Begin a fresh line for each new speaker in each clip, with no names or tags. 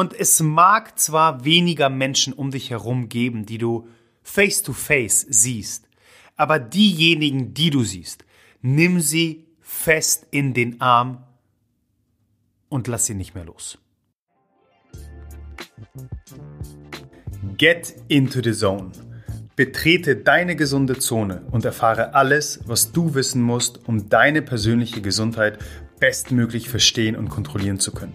Und es mag zwar weniger Menschen um dich herum geben, die du face to face siehst, aber diejenigen, die du siehst, nimm sie fest in den Arm und lass sie nicht mehr los. Get into the zone. Betrete deine gesunde Zone und erfahre alles, was du wissen musst, um deine persönliche Gesundheit bestmöglich verstehen und kontrollieren zu können.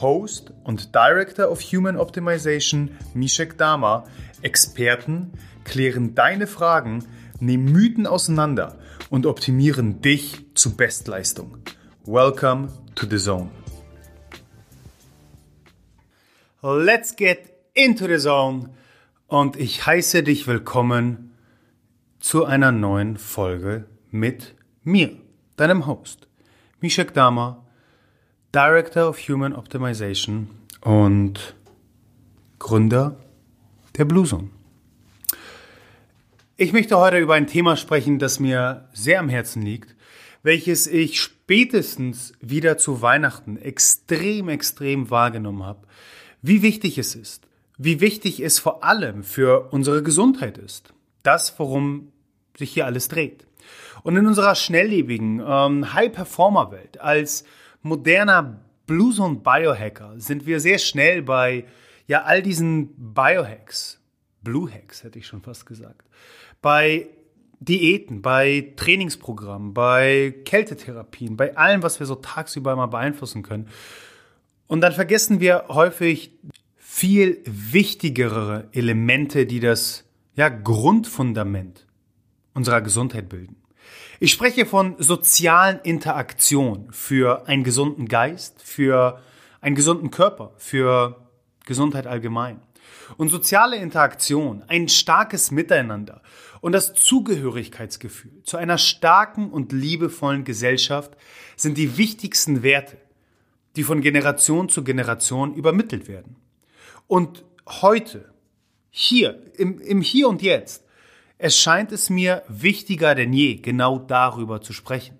Host und Director of Human Optimization Mishek Dama, Experten, klären deine Fragen, nehmen Mythen auseinander und optimieren dich zu Bestleistung. Welcome to the Zone. Let's get into the Zone und ich heiße dich willkommen zu einer neuen Folge mit mir, deinem Host, Mishek Dama, Director of Human Optimization und Gründer der Blue Zone. Ich möchte heute über ein Thema sprechen, das mir sehr am Herzen liegt, welches ich spätestens wieder zu Weihnachten extrem, extrem wahrgenommen habe. Wie wichtig es ist, wie wichtig es vor allem für unsere Gesundheit ist. Das, worum sich hier alles dreht. Und in unserer schnelllebigen ähm, High-Performer-Welt als moderner Blues- und Biohacker sind wir sehr schnell bei ja all diesen Biohacks, Blue Hacks hätte ich schon fast gesagt, bei Diäten, bei Trainingsprogrammen, bei Kältetherapien, bei allem, was wir so tagsüber mal beeinflussen können. Und dann vergessen wir häufig viel wichtigere Elemente, die das ja, Grundfundament unserer Gesundheit bilden. Ich spreche von sozialen Interaktion für einen gesunden Geist, für einen gesunden Körper, für Gesundheit allgemein. Und soziale Interaktion, ein starkes Miteinander und das Zugehörigkeitsgefühl zu einer starken und liebevollen Gesellschaft sind die wichtigsten Werte, die von Generation zu Generation übermittelt werden. Und heute, hier, im, im Hier und Jetzt, es scheint es mir wichtiger denn je, genau darüber zu sprechen.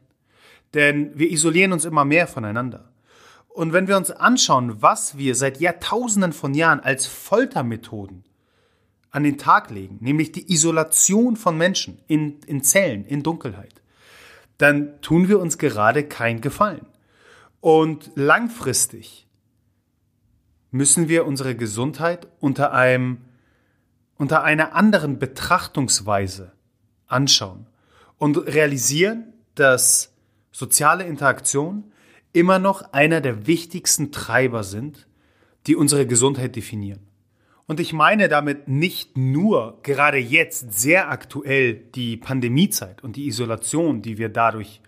Denn wir isolieren uns immer mehr voneinander. Und wenn wir uns anschauen, was wir seit Jahrtausenden von Jahren als Foltermethoden an den Tag legen, nämlich die Isolation von Menschen in, in Zellen, in Dunkelheit, dann tun wir uns gerade keinen Gefallen. Und langfristig müssen wir unsere Gesundheit unter einem unter einer anderen Betrachtungsweise anschauen und realisieren, dass soziale Interaktion immer noch einer der wichtigsten Treiber sind, die unsere Gesundheit definieren. Und ich meine damit nicht nur gerade jetzt sehr aktuell die Pandemiezeit und die Isolation, die wir dadurch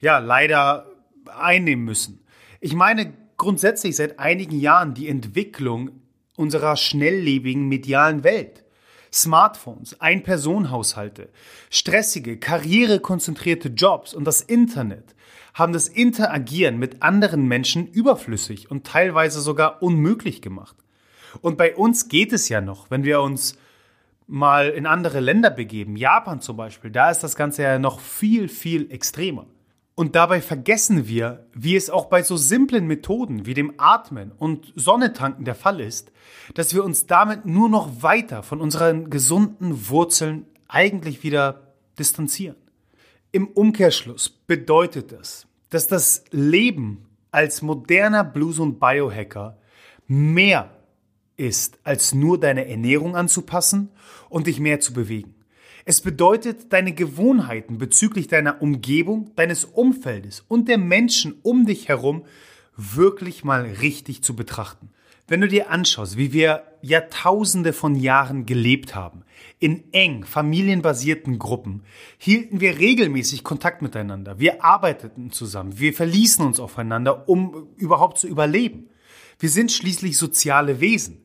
ja leider einnehmen müssen. Ich meine grundsätzlich seit einigen Jahren die Entwicklung unserer schnelllebigen medialen Welt. Smartphones, Ein-Personen-Haushalte, stressige, karrierekonzentrierte Jobs und das Internet haben das Interagieren mit anderen Menschen überflüssig und teilweise sogar unmöglich gemacht. Und bei uns geht es ja noch, wenn wir uns mal in andere Länder begeben, Japan zum Beispiel, da ist das Ganze ja noch viel, viel extremer. Und dabei vergessen wir, wie es auch bei so simplen Methoden wie dem Atmen und Sonnetanken der Fall ist, dass wir uns damit nur noch weiter von unseren gesunden Wurzeln eigentlich wieder distanzieren. Im Umkehrschluss bedeutet das, dass das Leben als moderner Blues- und Biohacker mehr ist, als nur deine Ernährung anzupassen und dich mehr zu bewegen. Es bedeutet, deine Gewohnheiten bezüglich deiner Umgebung, deines Umfeldes und der Menschen um dich herum wirklich mal richtig zu betrachten. Wenn du dir anschaust, wie wir Jahrtausende von Jahren gelebt haben, in eng familienbasierten Gruppen, hielten wir regelmäßig Kontakt miteinander. Wir arbeiteten zusammen. Wir verließen uns aufeinander, um überhaupt zu überleben. Wir sind schließlich soziale Wesen.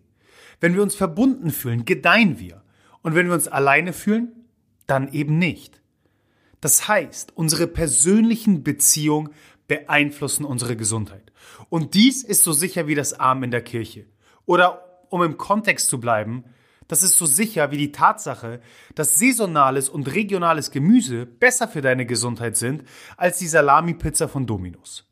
Wenn wir uns verbunden fühlen, gedeihen wir. Und wenn wir uns alleine fühlen, dann eben nicht. Das heißt, unsere persönlichen Beziehungen beeinflussen unsere Gesundheit. Und dies ist so sicher wie das Arm in der Kirche. Oder um im Kontext zu bleiben, das ist so sicher wie die Tatsache, dass saisonales und regionales Gemüse besser für deine Gesundheit sind als die Salami-Pizza von Domino's.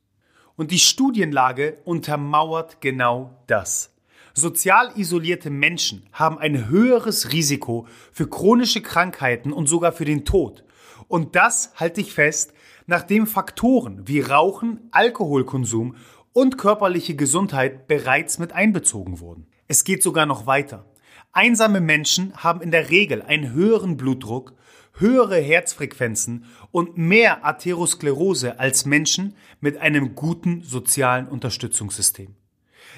Und die Studienlage untermauert genau das. Sozial isolierte Menschen haben ein höheres Risiko für chronische Krankheiten und sogar für den Tod. Und das halte ich fest, nachdem Faktoren wie Rauchen, Alkoholkonsum und körperliche Gesundheit bereits mit einbezogen wurden. Es geht sogar noch weiter. Einsame Menschen haben in der Regel einen höheren Blutdruck, höhere Herzfrequenzen und mehr Atherosklerose als Menschen mit einem guten sozialen Unterstützungssystem.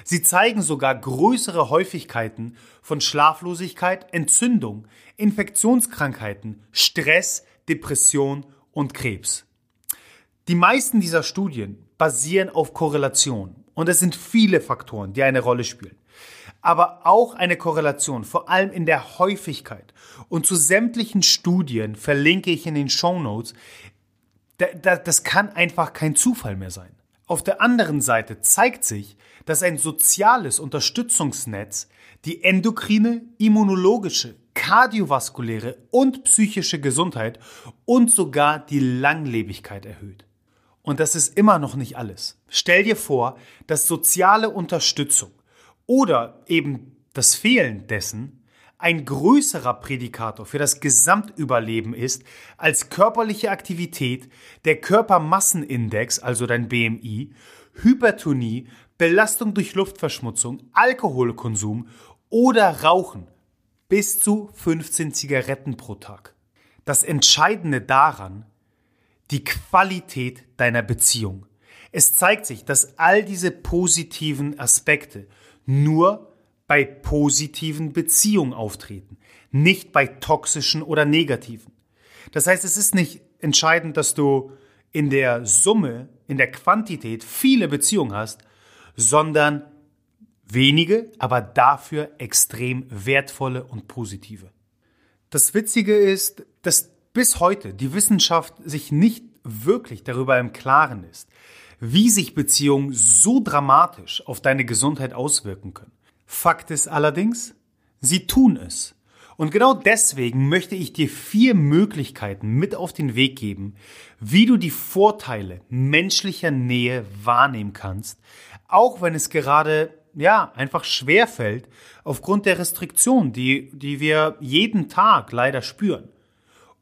Sie zeigen sogar größere Häufigkeiten von Schlaflosigkeit, Entzündung, Infektionskrankheiten, Stress, Depression und Krebs. Die meisten dieser Studien basieren auf Korrelation und es sind viele Faktoren, die eine Rolle spielen. Aber auch eine Korrelation, vor allem in der Häufigkeit. Und zu sämtlichen Studien verlinke ich in den Show Notes. Das kann einfach kein Zufall mehr sein. Auf der anderen Seite zeigt sich, dass ein soziales Unterstützungsnetz die endokrine, immunologische, kardiovaskuläre und psychische Gesundheit und sogar die Langlebigkeit erhöht. Und das ist immer noch nicht alles. Stell dir vor, dass soziale Unterstützung oder eben das Fehlen dessen ein größerer Prädikator für das Gesamtüberleben ist als körperliche Aktivität, der Körpermassenindex, also dein BMI, Hypertonie, Belastung durch Luftverschmutzung, Alkoholkonsum oder Rauchen bis zu 15 Zigaretten pro Tag. Das Entscheidende daran, die Qualität deiner Beziehung. Es zeigt sich, dass all diese positiven Aspekte nur bei positiven Beziehungen auftreten, nicht bei toxischen oder negativen. Das heißt, es ist nicht entscheidend, dass du in der Summe, in der Quantität viele Beziehungen hast, sondern wenige, aber dafür extrem wertvolle und positive. Das Witzige ist, dass bis heute die Wissenschaft sich nicht wirklich darüber im Klaren ist, wie sich Beziehungen so dramatisch auf deine Gesundheit auswirken können. Fakt ist allerdings, sie tun es. Und genau deswegen möchte ich dir vier Möglichkeiten mit auf den Weg geben, wie du die Vorteile menschlicher Nähe wahrnehmen kannst, auch wenn es gerade ja, einfach schwer fällt aufgrund der Restriktionen, die, die wir jeden Tag leider spüren.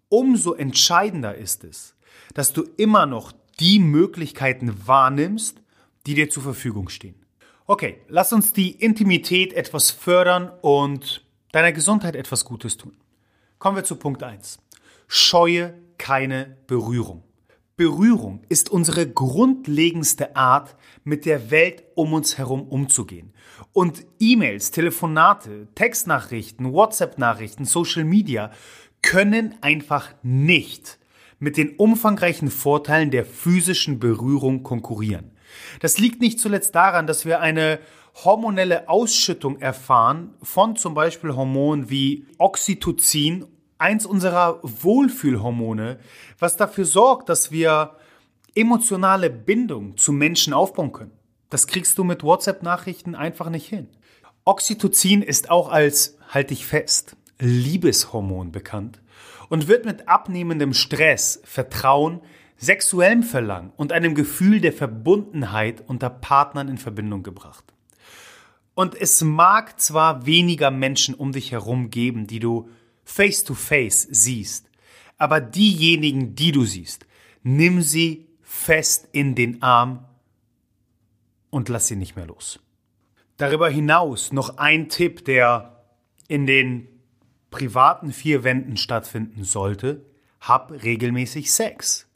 Umso entscheidender ist es, dass du immer noch die Möglichkeiten wahrnimmst, die dir zur Verfügung stehen. Okay, lass uns die Intimität etwas fördern und deiner Gesundheit etwas Gutes tun. Kommen wir zu Punkt 1. Scheue keine Berührung. Berührung ist unsere grundlegendste Art, mit der Welt um uns herum umzugehen. Und E-Mails, Telefonate, Textnachrichten, WhatsApp-Nachrichten, Social Media können einfach nicht mit den umfangreichen Vorteilen der physischen Berührung konkurrieren. Das liegt nicht zuletzt daran, dass wir eine hormonelle Ausschüttung erfahren von zum Beispiel Hormonen wie Oxytocin, eins unserer Wohlfühlhormone, was dafür sorgt, dass wir emotionale Bindung zu Menschen aufbauen können. Das kriegst du mit WhatsApp-Nachrichten einfach nicht hin. Oxytocin ist auch als, halt dich fest, Liebeshormon bekannt und wird mit abnehmendem Stress, Vertrauen, sexuellem Verlangen und einem Gefühl der Verbundenheit unter Partnern in Verbindung gebracht. Und es mag zwar weniger Menschen um dich herum geben, die du face to face siehst, aber diejenigen, die du siehst, nimm sie fest in den Arm und lass sie nicht mehr los. Darüber hinaus noch ein Tipp, der in den privaten vier Wänden stattfinden sollte, hab regelmäßig Sex.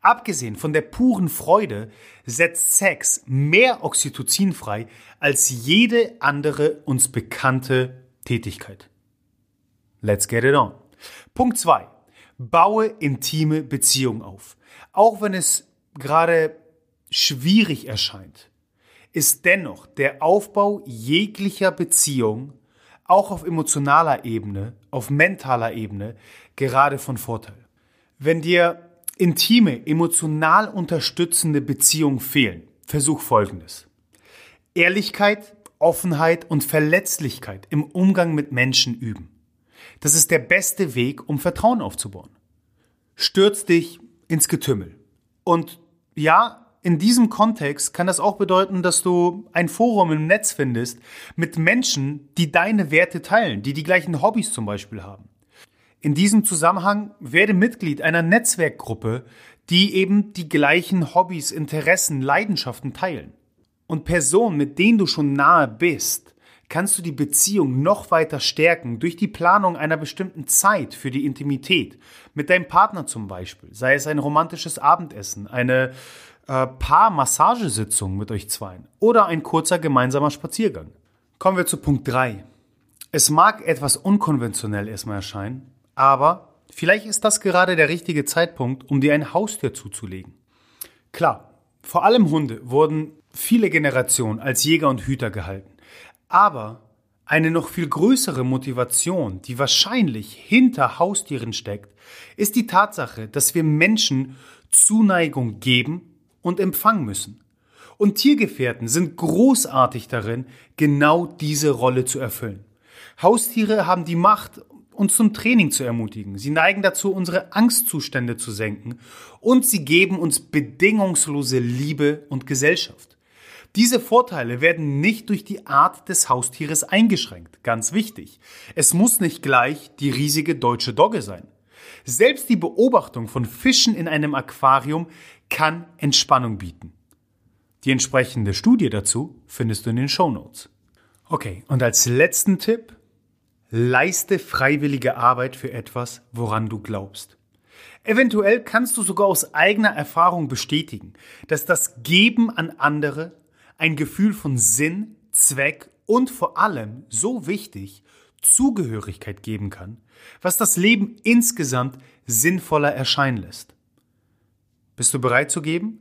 Abgesehen von der puren Freude setzt Sex mehr Oxytocin frei als jede andere uns bekannte Tätigkeit. Let's get it on. Punkt zwei: Baue intime Beziehungen auf. Auch wenn es gerade schwierig erscheint, ist dennoch der Aufbau jeglicher Beziehung auch auf emotionaler Ebene, auf mentaler Ebene gerade von Vorteil. Wenn dir intime, emotional unterstützende Beziehungen fehlen, versuch Folgendes. Ehrlichkeit, Offenheit und Verletzlichkeit im Umgang mit Menschen üben. Das ist der beste Weg, um Vertrauen aufzubauen. Stürz dich ins Getümmel. Und ja, in diesem Kontext kann das auch bedeuten, dass du ein Forum im Netz findest mit Menschen, die deine Werte teilen, die die gleichen Hobbys zum Beispiel haben. In diesem Zusammenhang werde Mitglied einer Netzwerkgruppe, die eben die gleichen Hobbys, Interessen, Leidenschaften teilen. Und Personen, mit denen du schon nahe bist, kannst du die Beziehung noch weiter stärken durch die Planung einer bestimmten Zeit für die Intimität. Mit deinem Partner zum Beispiel, sei es ein romantisches Abendessen, eine äh, Paar-Massagesitzung mit euch zweien oder ein kurzer gemeinsamer Spaziergang. Kommen wir zu Punkt 3. Es mag etwas unkonventionell erstmal erscheinen, aber vielleicht ist das gerade der richtige Zeitpunkt, um dir ein Haustier zuzulegen. Klar, vor allem Hunde wurden viele Generationen als Jäger und Hüter gehalten. Aber eine noch viel größere Motivation, die wahrscheinlich hinter Haustieren steckt, ist die Tatsache, dass wir Menschen Zuneigung geben und empfangen müssen. Und Tiergefährten sind großartig darin, genau diese Rolle zu erfüllen. Haustiere haben die Macht, uns zum Training zu ermutigen. Sie neigen dazu, unsere Angstzustände zu senken und sie geben uns bedingungslose Liebe und Gesellschaft. Diese Vorteile werden nicht durch die Art des Haustieres eingeschränkt. Ganz wichtig. Es muss nicht gleich die riesige deutsche Dogge sein. Selbst die Beobachtung von Fischen in einem Aquarium kann Entspannung bieten. Die entsprechende Studie dazu findest du in den Show Notes. Okay, und als letzten Tipp, leiste freiwillige Arbeit für etwas, woran du glaubst. Eventuell kannst du sogar aus eigener Erfahrung bestätigen, dass das Geben an andere ein Gefühl von Sinn, Zweck und vor allem, so wichtig, Zugehörigkeit geben kann, was das Leben insgesamt sinnvoller erscheinen lässt. Bist du bereit zu geben?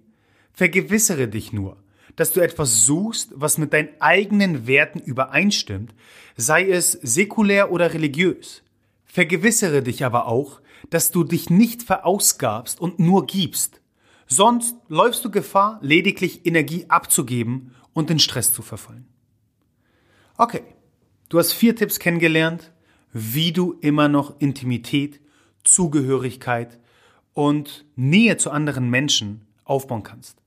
Vergewissere dich nur, dass du etwas suchst, was mit deinen eigenen Werten übereinstimmt, sei es säkulär oder religiös. Vergewissere dich aber auch, dass du dich nicht verausgabst und nur gibst, Sonst läufst du Gefahr, lediglich Energie abzugeben und in Stress zu verfallen. Okay, du hast vier Tipps kennengelernt, wie du immer noch Intimität, Zugehörigkeit und Nähe zu anderen Menschen aufbauen kannst.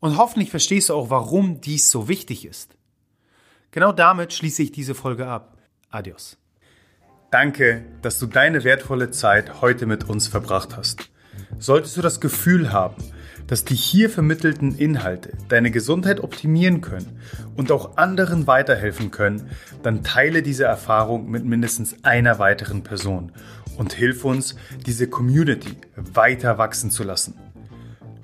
Und hoffentlich verstehst du auch, warum dies so wichtig ist. Genau damit schließe ich diese Folge ab. Adios. Danke, dass du deine wertvolle Zeit heute mit uns verbracht hast. Solltest du das Gefühl haben, dass die hier vermittelten Inhalte deine Gesundheit optimieren können und auch anderen weiterhelfen können, dann teile diese Erfahrung mit mindestens einer weiteren Person und hilf uns, diese Community weiter wachsen zu lassen.